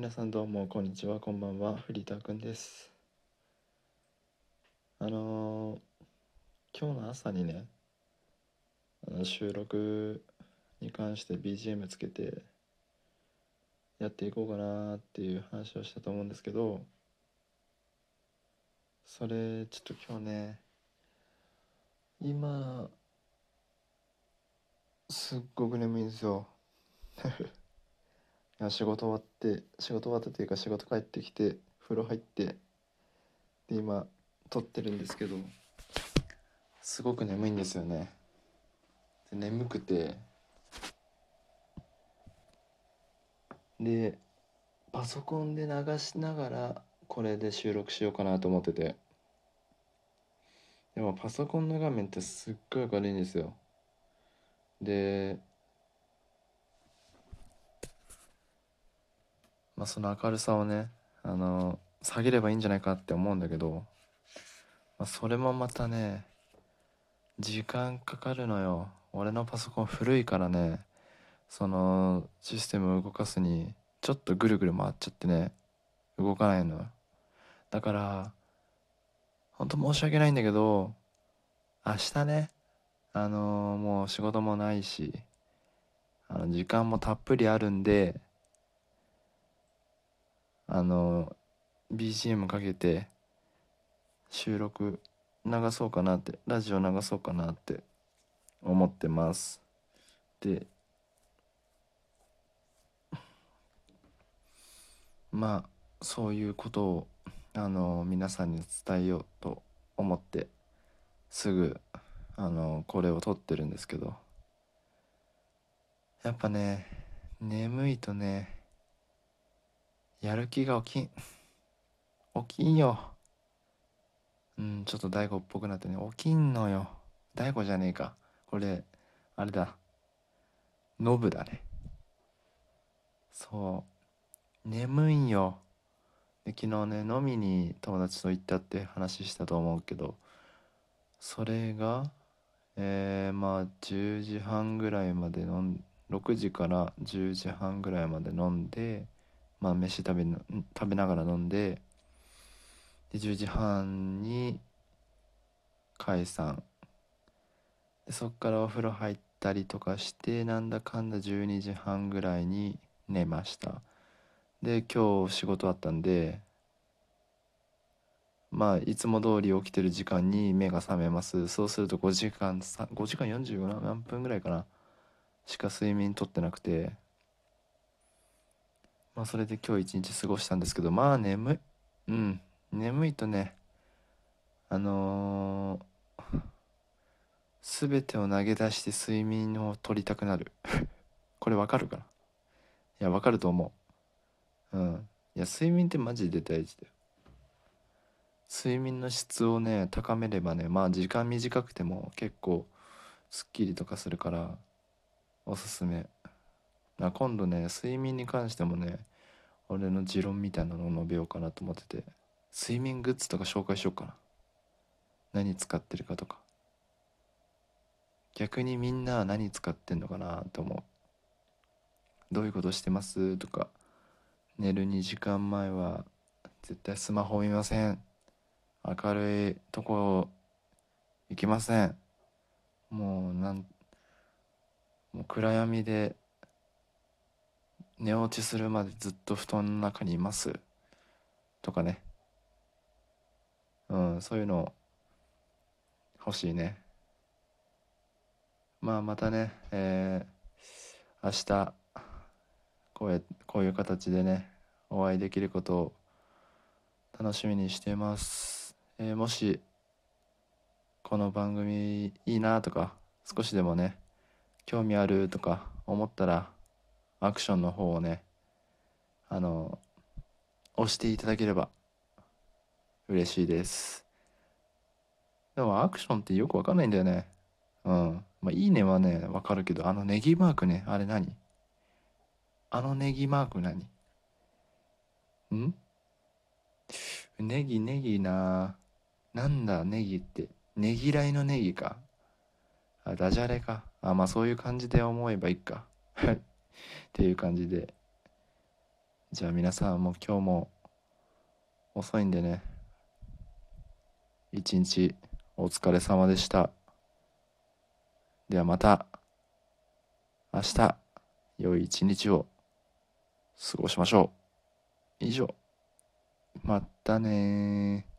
皆さんどうもこんにちはこんばんはフリーターくんです。あのー今日の朝にねあの収録に関して BGM つけてやっていこうかなっていう話をしたと思うんですけどそれちょっと今日ね今すっごく眠いんですよ。いや仕事終わって仕事終わったというか仕事帰ってきて風呂入ってで今撮ってるんですけどすごく眠いんですよね。で眠くてでパソコンで流しながらこれで収録しようかなと思ってて。でもパソコンの画面ってすっごい明るいんですよ。でまあその明るさをねあの下げればいいんじゃないかって思うんだけど、まあ、それもまたね時間かかるのよ。俺のパソコン古いからねそのシステムを動かすにちょっとぐるぐる回っちゃってね動かないのだからほんと申し訳ないんだけど明日ねあのもう仕事もないしあの時間もたっぷりあるんであの BGM かけて収録流そうかなってラジオ流そうかなって思ってます。でまあそういうことをあの皆さんに伝えようと思ってすぐあのこれを撮ってるんですけどやっぱね眠いとねやる気が起きん。起きんよ。うんちょっと大悟っぽくなってね。起きんのよ。大悟じゃねえか。これあれだ。ノブだね。そう。眠いんよ。で昨日ね飲みに友達と行ったって話したと思うけどそれがえー、まあ10時半ぐらいまで飲ん6時から10時半ぐらいまで飲んでまあ飯食べ食べながら飲んでで10時半に解散。でそっからお風呂入ったりとかしてなんだかんだ12時半ぐらいに寝ました。で今日仕事あったんでまあいつも通り起きてる時間に目が覚めます。そうすると5時間5時間45何分ぐらいかな。しか睡眠とってなくて。まあそれで今日一日過ごしたんですけどまあ眠い。うん。眠いとねあのー、全てを投げ出して睡眠を取りたくなる。これわかるかな？いやわかると思う。うん。いや睡眠ってマジで大事だよ。睡眠の質をね高めればねまあ時間短くても結構すっきりとかするからおすすめ。あ今度ね睡眠に関してもね俺の持論みたいなのを述べようかなと思ってて睡眠グッズとか紹介しようかな。何使ってるかとか。逆にみんなは何使ってんのかなと思う。どういうことしてますとか。寝る2時間前は絶対スマホ見ません。明るいとこ行きません。もうなんもう暗闇で寝落ちするまでずっと布団の中にいます。とかね。うんそういうの欲しいね。まあまたねえー、明日こうやこういう形でねお会いできることを楽しみにしています、えー、もしこの番組いいなとか少しでもね興味あるとか思ったらアクションの方をねあの押していただければ嬉しいです。でもアクションってよくわかんないんだよね。うん。まあいいねはねわかるけどあのネギマークね。あれ何？あのネギマーク何？ん？ネギネギな。なんだネギって。ねぎらいのネギか。あダジャレか。あまあそういう感じで思えばいいか。っていう感じで。じゃあ皆さんも今日も遅いんでね。一日お疲れ様でした。ではまた明日良い一日を過ごしましょう。以上。またね